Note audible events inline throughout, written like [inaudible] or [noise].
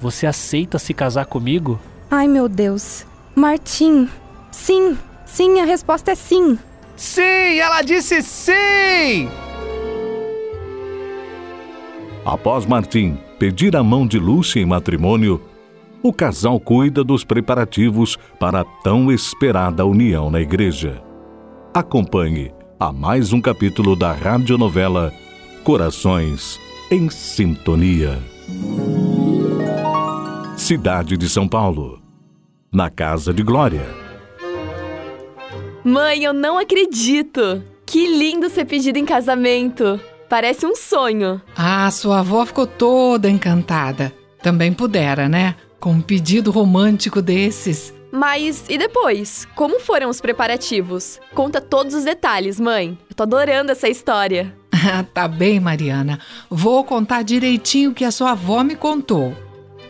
você aceita se casar comigo? Ai, meu Deus. Martim. Sim, sim, a resposta é sim. Sim, ela disse sim! Após Martim pedir a mão de Lúcia em matrimônio, o casal cuida dos preparativos para a tão esperada união na igreja. Acompanhe a mais um capítulo da radionovela Corações em Sintonia. Cidade de São Paulo. Na Casa de Glória. Mãe, eu não acredito! Que lindo ser pedido em casamento! Parece um sonho. Ah, sua avó ficou toda encantada. Também pudera, né? Com um pedido romântico desses. Mas e depois? Como foram os preparativos? Conta todos os detalhes, mãe. Eu tô adorando essa história. [laughs] tá bem, Mariana. Vou contar direitinho o que a sua avó me contou.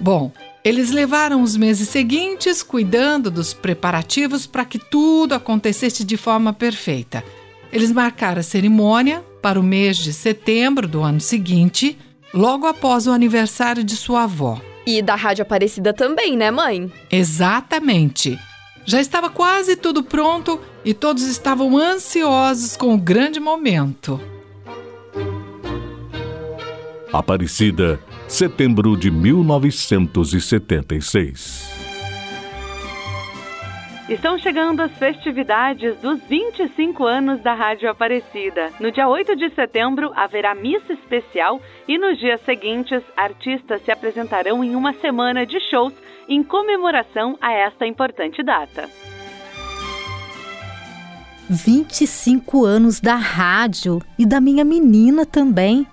Bom, eles levaram os meses seguintes cuidando dos preparativos para que tudo acontecesse de forma perfeita. Eles marcaram a cerimônia para o mês de setembro do ano seguinte, logo após o aniversário de sua avó. E da Rádio Aparecida também, né, mãe? Exatamente. Já estava quase tudo pronto e todos estavam ansiosos com o grande momento. Aparecida, setembro de 1976. Estão chegando as festividades dos 25 anos da Rádio Aparecida. No dia 8 de setembro haverá missa especial e nos dias seguintes artistas se apresentarão em uma semana de shows em comemoração a esta importante data. 25 anos da rádio e da minha menina também.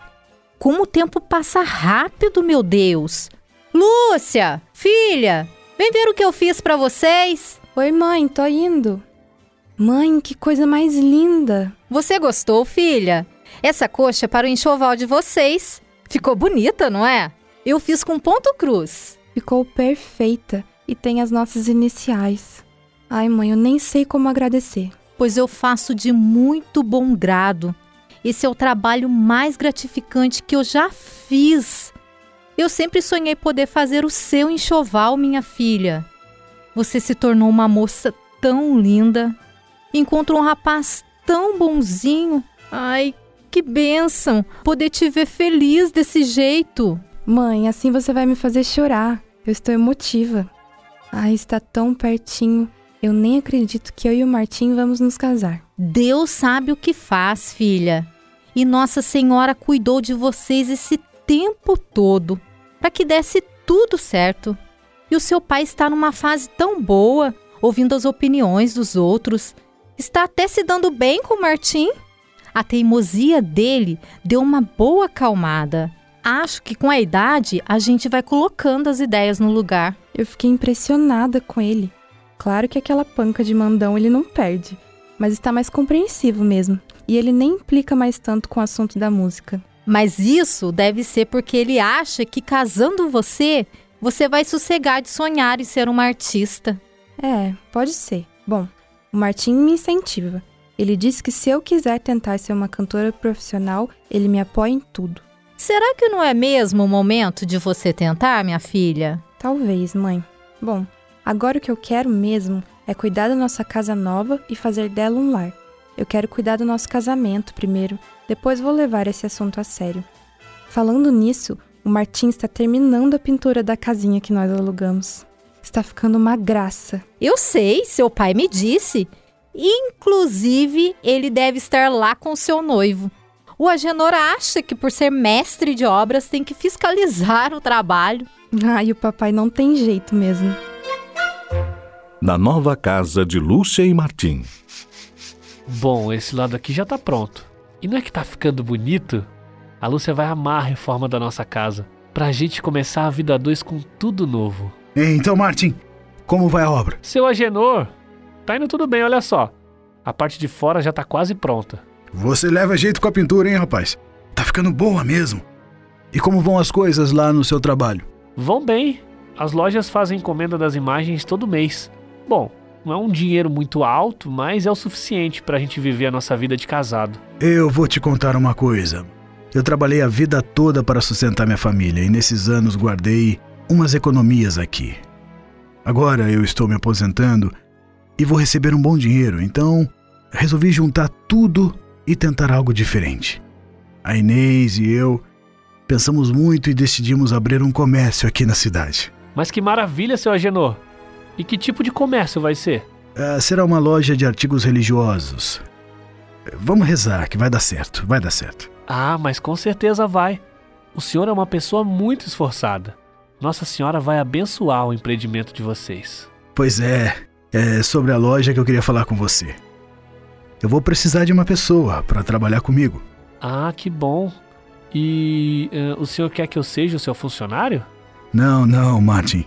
Como o tempo passa rápido, meu Deus! Lúcia, filha, vem ver o que eu fiz para vocês. Oi, mãe, tô indo. Mãe, que coisa mais linda. Você gostou, filha? Essa coxa é para o enxoval de vocês. Ficou bonita, não é? Eu fiz com ponto cruz. Ficou perfeita e tem as nossas iniciais. Ai, mãe, eu nem sei como agradecer. Pois eu faço de muito bom grado. Esse é o trabalho mais gratificante que eu já fiz. Eu sempre sonhei poder fazer o seu enxoval, minha filha. Você se tornou uma moça tão linda. Encontrou um rapaz tão bonzinho. Ai, que bênção poder te ver feliz desse jeito. Mãe, assim você vai me fazer chorar. Eu estou emotiva. Ai, está tão pertinho. Eu nem acredito que eu e o Martim vamos nos casar. Deus sabe o que faz, filha. E Nossa Senhora cuidou de vocês esse tempo todo para que desse tudo certo. E o seu pai está numa fase tão boa, ouvindo as opiniões dos outros. Está até se dando bem com o Martim. A teimosia dele deu uma boa acalmada. Acho que com a idade a gente vai colocando as ideias no lugar. Eu fiquei impressionada com ele. Claro que aquela panca de mandão ele não perde, mas está mais compreensivo mesmo. E ele nem implica mais tanto com o assunto da música. Mas isso deve ser porque ele acha que casando você, você vai sossegar de sonhar e ser uma artista. É, pode ser. Bom, o Martim me incentiva. Ele disse que se eu quiser tentar ser uma cantora profissional, ele me apoia em tudo. Será que não é mesmo o momento de você tentar, minha filha? Talvez, mãe. Bom, agora o que eu quero mesmo é cuidar da nossa casa nova e fazer dela um lar. Eu quero cuidar do nosso casamento primeiro, depois vou levar esse assunto a sério. Falando nisso, O Martim está terminando a pintura da casinha que nós alugamos. Está ficando uma graça. Eu sei, seu pai me disse. Inclusive, ele deve estar lá com seu noivo. O Agenor acha que por ser mestre de obras tem que fiscalizar o trabalho. E o papai não tem jeito mesmo. Na nova casa de Lúcia e Martim. Bom, esse lado aqui já tá pronto. E não é que tá ficando bonito? A Lúcia vai amar a reforma da nossa casa. Pra gente começar a vida a dois com tudo novo. Então, Martim, como vai a obra? Seu Agenor, tá indo tudo bem, olha só. A parte de fora já tá quase pronta. Você leva jeito com a pintura, hein, rapaz? Tá ficando boa mesmo. E como vão as coisas lá no seu trabalho? Vão bem. As lojas fazem encomenda das imagens todo mês. Bom, não é um dinheiro muito alto, mas é o suficiente pra gente viver a nossa vida de casado. Eu vou te contar uma coisa. Eu trabalhei a vida toda para sustentar minha família e nesses anos guardei umas economias aqui. Agora eu estou me aposentando e vou receber um bom dinheiro, então resolvi juntar tudo e tentar algo diferente. A Inês e eu pensamos muito e decidimos abrir um comércio aqui na cidade. Mas que maravilha, seu Agenor! E que tipo de comércio vai ser? Ah, será uma loja de artigos religiosos. Vamos rezar que vai dar certo, vai dar certo. Ah, mas com certeza vai. O senhor é uma pessoa muito esforçada. Nossa Senhora vai abençoar o empreendimento de vocês. Pois é, é sobre a loja que eu queria falar com você. Eu vou precisar de uma pessoa para trabalhar comigo. Ah, que bom. E uh, o senhor quer que eu seja o seu funcionário? Não, não, Martin.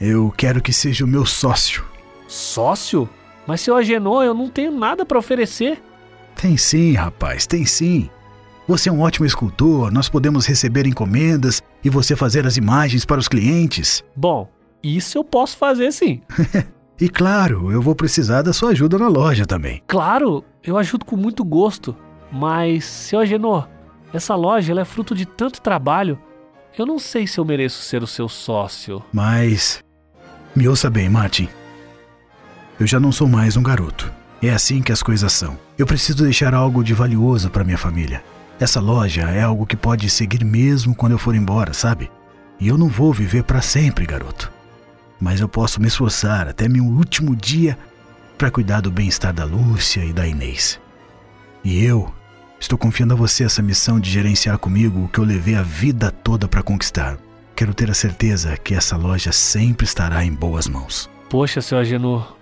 Eu quero que seja o meu sócio. Sócio? Mas seu Agenor, eu não tenho nada para oferecer. Tem sim, rapaz, tem sim. Você é um ótimo escultor, nós podemos receber encomendas e você fazer as imagens para os clientes. Bom, isso eu posso fazer sim. [laughs] e claro, eu vou precisar da sua ajuda na loja também. Claro, eu ajudo com muito gosto. Mas, seu Agenor, essa loja é fruto de tanto trabalho. Eu não sei se eu mereço ser o seu sócio. Mas. Me ouça bem, Martin. Eu já não sou mais um garoto. É assim que as coisas são. Eu preciso deixar algo de valioso para minha família. Essa loja é algo que pode seguir mesmo quando eu for embora, sabe? E eu não vou viver para sempre, garoto. Mas eu posso me esforçar até meu último dia para cuidar do bem-estar da Lúcia e da Inês. E eu estou confiando a você essa missão de gerenciar comigo o que eu levei a vida toda para conquistar. Quero ter a certeza que essa loja sempre estará em boas mãos. Poxa, seu Agenor,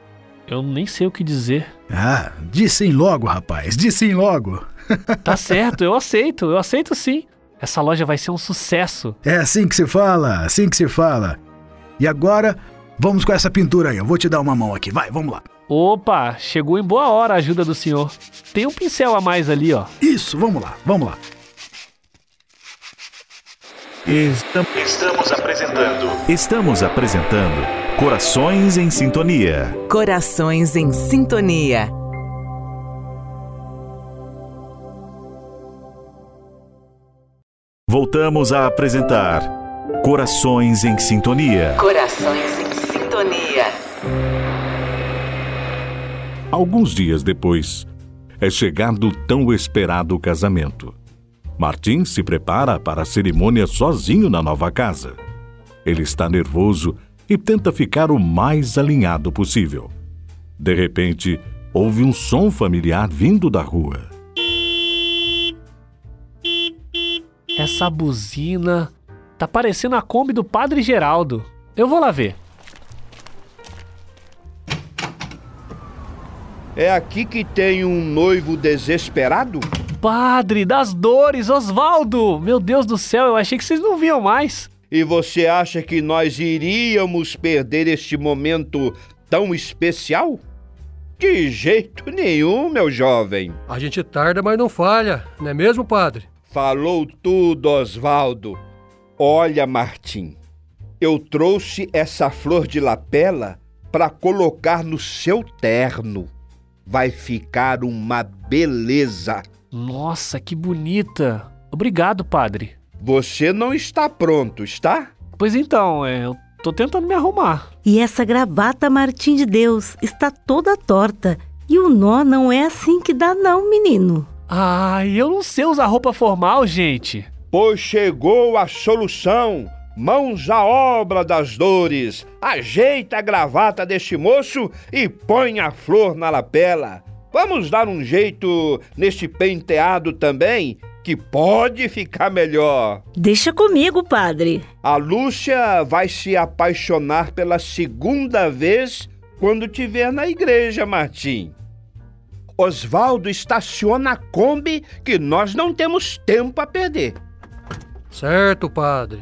eu nem sei o que dizer. Ah, dissem logo, rapaz, dissem logo. [laughs] Tá certo, eu aceito, eu aceito sim. Essa loja vai ser um sucesso. É assim que se fala, assim que se fala. E agora, vamos com essa pintura aí. Eu vou te dar uma mão aqui. Vai, vamos lá. Opa, chegou em boa hora a ajuda do senhor. Tem um pincel a mais ali, ó. Isso, vamos lá, vamos lá. Estamos apresentando. Estamos apresentando Corações em Sintonia. Corações em Sintonia. Voltamos a apresentar Corações em Sintonia. Corações em Sintonia. Alguns dias depois, é chegado o tão esperado casamento. Martim se prepara para a cerimônia sozinho na nova casa. Ele está nervoso e tenta ficar o mais alinhado possível. De repente, ouve um som familiar vindo da rua. Essa buzina tá parecendo a Kombi do Padre Geraldo. Eu vou lá ver. É aqui que tem um noivo desesperado? Padre das dores, Osvaldo! Meu Deus do céu, eu achei que vocês não viam mais. E você acha que nós iríamos perder este momento tão especial? De jeito nenhum, meu jovem. A gente tarda, mas não falha, não é mesmo, padre? Falou tudo, Osvaldo. Olha, Martim, eu trouxe essa flor de lapela para colocar no seu terno. Vai ficar uma beleza. Nossa, que bonita. Obrigado, padre. Você não está pronto, está? Pois então, é, eu tô tentando me arrumar. E essa gravata, Martim de Deus, está toda torta. E o nó não é assim que dá, não, menino. Ai, eu não sei usar roupa formal, gente. pois chegou a solução. Mãos à obra das dores. Ajeita a gravata deste moço e põe a flor na lapela. Vamos dar um jeito neste penteado também, que pode ficar melhor. Deixa comigo, padre. A Lúcia vai se apaixonar pela segunda vez quando te ver na igreja, Martim. Osvaldo estaciona a Kombi que nós não temos tempo a perder. Certo, padre.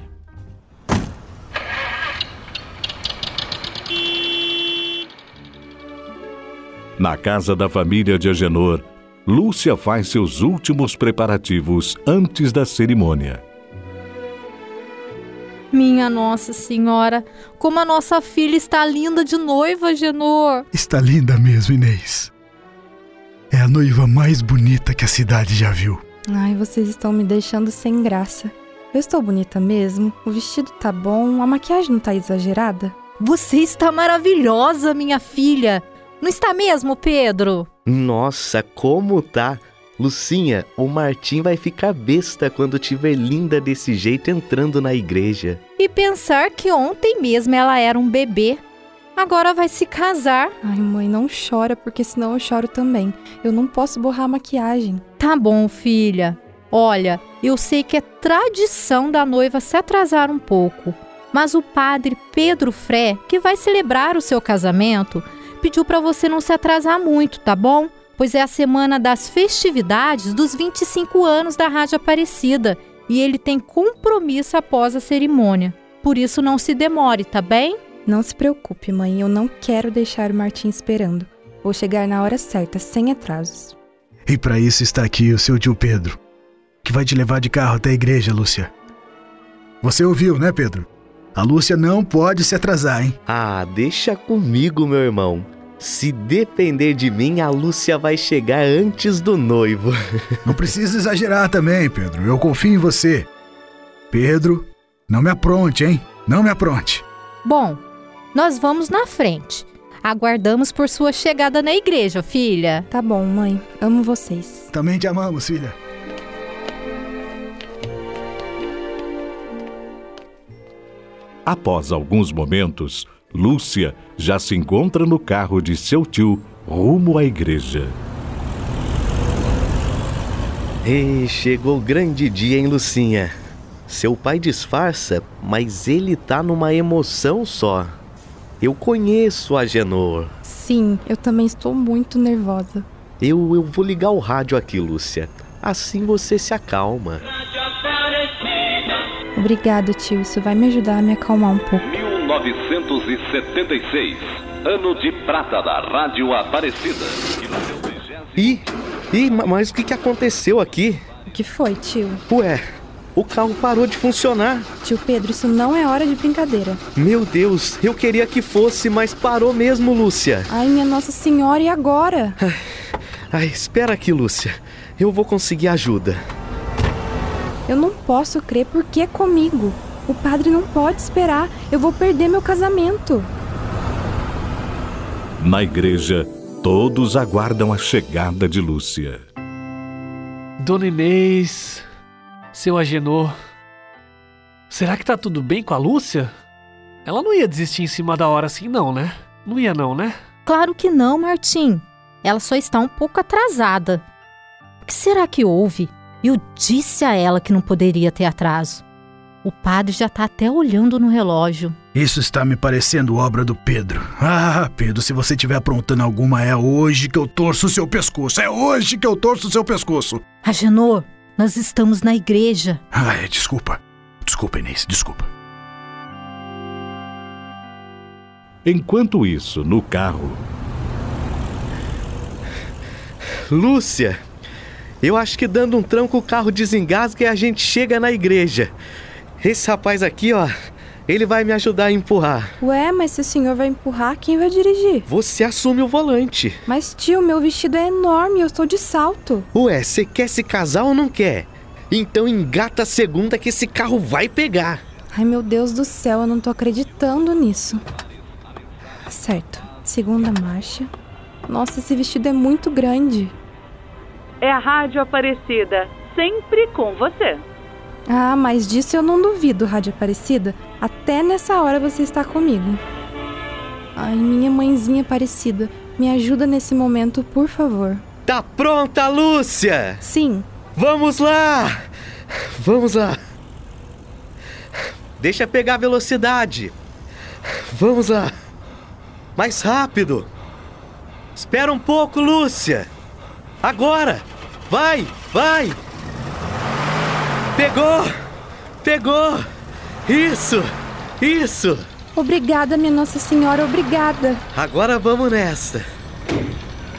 Na casa da família de Agenor, Lúcia faz seus últimos preparativos antes da cerimônia. Minha Nossa Senhora, como a nossa filha está linda de noiva, Genor. Está linda mesmo, Inês. É a noiva mais bonita que a cidade já viu. Ai, vocês estão me deixando sem graça. Eu estou bonita mesmo, o vestido tá bom, a maquiagem não tá exagerada? Você está maravilhosa, minha filha. Não está mesmo, Pedro? Nossa, como tá? Lucinha, o Martim vai ficar besta quando te ver linda desse jeito entrando na igreja. E pensar que ontem mesmo ela era um bebê. Agora vai se casar. Ai, mãe, não chora, porque senão eu choro também. Eu não posso borrar a maquiagem. Tá bom, filha. Olha, eu sei que é tradição da noiva se atrasar um pouco, mas o padre Pedro Fré, que vai celebrar o seu casamento, pediu para você não se atrasar muito, tá bom? Pois é a semana das festividades dos 25 anos da Rádio Aparecida e ele tem compromisso após a cerimônia. Por isso não se demore, tá bem? Não se preocupe, mãe, eu não quero deixar o Martim esperando. Vou chegar na hora certa, sem atrasos. E para isso está aqui o seu tio Pedro, que vai te levar de carro até a igreja, Lúcia. Você ouviu, né, Pedro? A Lúcia não pode se atrasar, hein? Ah, deixa comigo, meu irmão. Se depender de mim, a Lúcia vai chegar antes do noivo. [laughs] Não precisa exagerar também, Pedro. Eu confio em você. Pedro, não me apronte, hein? Não me apronte. Bom, nós vamos na frente. Aguardamos por sua chegada na igreja, filha. Tá bom, mãe. Amo vocês. Também te amamos, filha. Após alguns momentos, Lúcia já se encontra no carro de seu tio rumo à igreja. Ei, chegou o grande dia, hein, Lucinha? Seu pai disfarça, mas ele tá numa emoção só. Eu conheço a Genor. Sim, eu também estou muito nervosa. Eu, eu vou ligar o rádio aqui, Lúcia. Assim você se acalma. Obrigada, tio. Isso vai me ajudar a me acalmar um pouco. 1976, ano de prata da Rádio Aparecida. Ih, ih, mas o que, que aconteceu aqui? O que foi, tio? Ué, o carro parou de funcionar. Tio Pedro, isso não é hora de brincadeira. Meu Deus, eu queria que fosse, mas parou mesmo, Lúcia. Ai, minha Nossa Senhora, e agora? Ai, ai espera aqui, Lúcia. Eu vou conseguir ajuda. Eu não posso crer porque é comigo. O padre não pode esperar. Eu vou perder meu casamento. Na igreja, todos aguardam a chegada de Lúcia. Dona Inês, seu Agenor, será que tá tudo bem com a Lúcia? Ela não ia desistir em cima da hora assim, não, né? Não ia, não, né? Claro que não, Martim. Ela só está um pouco atrasada. O que será que houve? Eu disse a ela que não poderia ter atraso. O padre já está até olhando no relógio. Isso está me parecendo obra do Pedro. Ah, Pedro, se você estiver aprontando alguma, é hoje que eu torço o seu pescoço. É hoje que eu torço o seu pescoço. Agenor, nós estamos na igreja. Ah, é, desculpa. Desculpa, Inês, desculpa. Enquanto isso, no carro. Lúcia, eu acho que dando um tranco o carro desengasga e a gente chega na igreja. Esse rapaz aqui, ó, ele vai me ajudar a empurrar. Ué, mas se o senhor vai empurrar, quem vai dirigir? Você assume o volante. Mas tio, meu vestido é enorme, eu estou de salto. Ué, você quer se casar ou não quer? Então engata a segunda que esse carro vai pegar. Ai, meu Deus do céu, eu não tô acreditando nisso. Certo, segunda marcha. Nossa, esse vestido é muito grande. É a Rádio Aparecida, sempre com você. Ah, mas disso eu não duvido, Rádio Aparecida. Até nessa hora você está comigo. Ai, minha mãezinha Aparecida, me ajuda nesse momento, por favor. Tá pronta, Lúcia? Sim. Vamos lá! Vamos lá. Deixa pegar a velocidade. Vamos lá. Mais rápido. Espera um pouco, Lúcia. Agora. Vai, vai. Pegou! Pegou! Isso! Isso! Obrigada, minha Nossa Senhora, obrigada. Agora vamos nessa.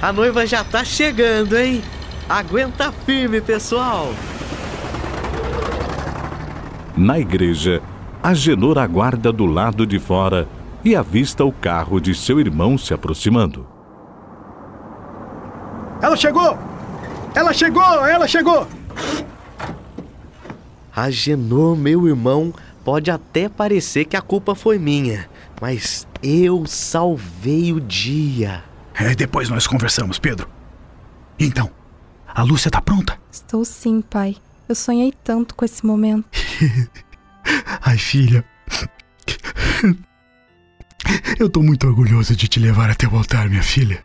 A noiva já tá chegando, hein? Aguenta firme, pessoal. Na igreja, Agenor aguarda do lado de fora e avista o carro de seu irmão se aproximando. Ela chegou! Ela chegou! Ela chegou! Agenor, meu irmão, pode até parecer que a culpa foi minha, mas eu salvei o dia. É, depois nós conversamos, Pedro. Então, a Lúcia tá pronta? Estou sim, pai. Eu sonhei tanto com esse momento. [laughs] Ai, filha. Eu tô muito orgulhoso de te levar até o altar, minha filha.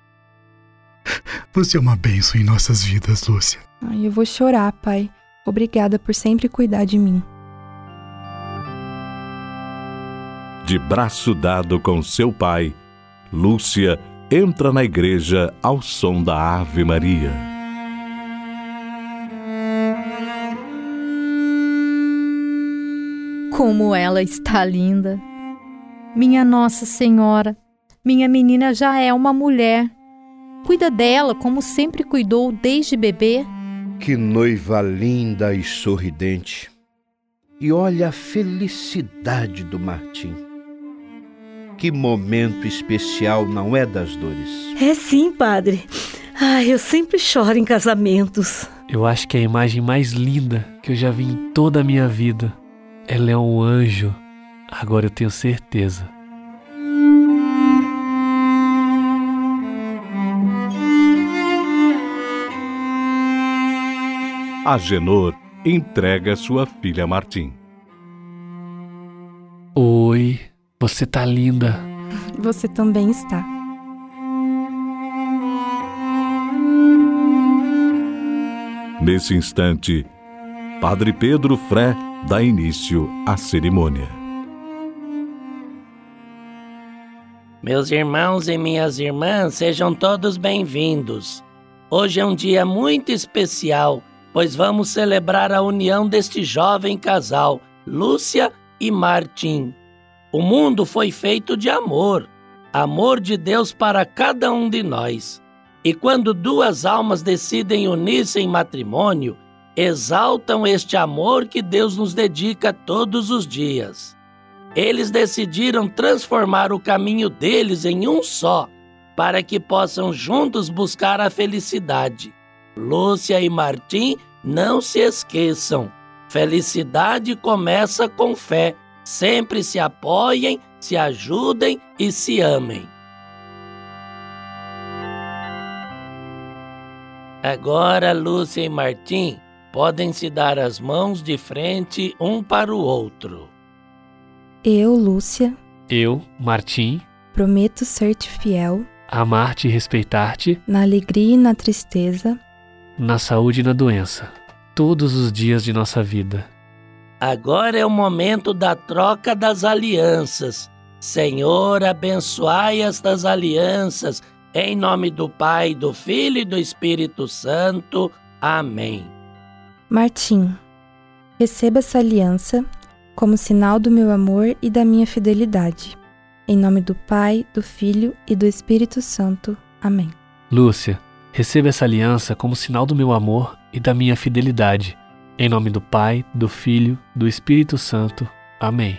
Você é uma bênção em nossas vidas, Lúcia. Ai, eu vou chorar, pai. Obrigada por sempre cuidar de mim. De braço dado com seu pai, Lúcia entra na igreja ao som da Ave Maria. Como ela está linda! Minha Nossa Senhora, minha menina já é uma mulher. Cuida dela como sempre cuidou desde bebê. Que noiva linda e sorridente. E olha a felicidade do Martim. Que momento especial, não é das dores? É sim, padre. Ai, eu sempre choro em casamentos. Eu acho que é a imagem mais linda que eu já vi em toda a minha vida. Ela é um anjo. Agora eu tenho certeza. Agenor entrega sua filha Martim. Oi, você tá linda. Você também está. Nesse instante, Padre Pedro Fré dá início à cerimônia. Meus irmãos e minhas irmãs, sejam todos bem-vindos. Hoje é um dia muito especial, pois vamos celebrar a união deste jovem casal, Lúcia e Martim. O mundo foi feito de amor, amor de Deus para cada um de nós. E quando duas almas decidem unir-se em matrimônio, exaltam este amor que Deus nos dedica todos os dias. Eles decidiram transformar o caminho deles em um só, para que possam juntos buscar a felicidade. Lúcia e Martim, não se esqueçam: felicidade começa com fé. Sempre se apoiem, se ajudem e se amem. Agora, Lúcia e Martim podem se dar as mãos de frente um para o outro. Eu, Lúcia, Eu, Martim, prometo ser-te fiel amar-te e respeitar-te na alegria e na tristeza, na saúde e na doença, todos os dias de nossa vida. Agora é o momento da troca das alianças. Senhor, abençoai estas alianças, em nome do Pai, do Filho e do Espírito Santo. Amém. Martim, receba essa aliança como sinal do meu amor e da minha fidelidade. Em nome do Pai, do Filho e do Espírito Santo. Amém. Lúcia, receba essa aliança como sinal do meu amor e da minha fidelidade. Em nome do Pai, do Filho, do Espírito Santo. Amém.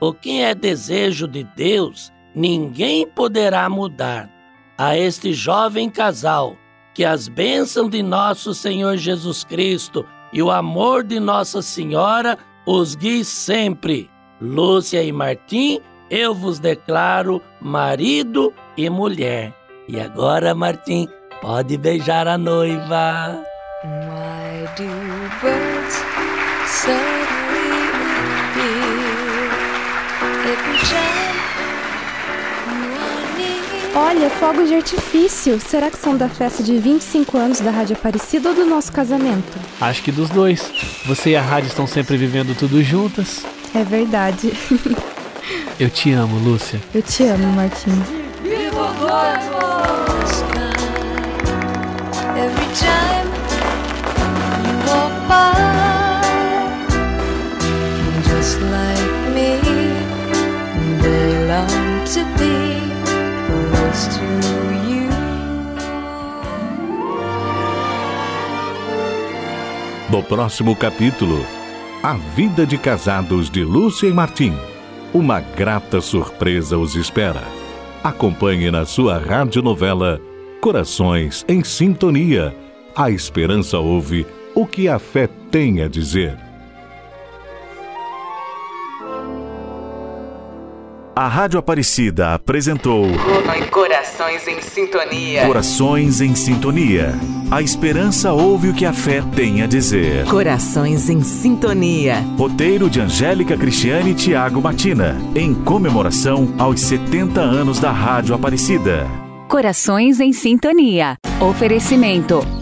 O que é desejo de Deus, ninguém poderá mudar. A este jovem casal, que as bênçãos de nosso Senhor Jesus Cristo e o amor de Nossa Senhora os guie sempre. Lúcia e Martim, eu vos declaro marido e mulher. E agora, Martim, Pode beijar a noiva. Why do birds suddenly appear if Olha, fogos de artifício. Será que são da festa de 25 anos da Rádio Aparecida ou do nosso casamento? Acho que dos dois. Você e a rádio estão sempre vivendo tudo juntas. É verdade. Eu te amo, Lúcia. Eu te amo, Martim. Viva o No próximo capítulo, A Vida de Casados de Lúcia e Martim. Uma grata surpresa os espera. Acompanhe na sua radionovela Corações em Sintonia. A esperança ouve o que a fé tem a dizer. A Rádio Aparecida apresentou Corações em Sintonia. Corações em Sintonia. A esperança ouve o que a fé tem a dizer. Corações em Sintonia. Roteiro de Angélica Cristiane e Tiago Matina, em comemoração aos 70 anos da Rádio Aparecida. Corações em Sintonia. Oferecimento.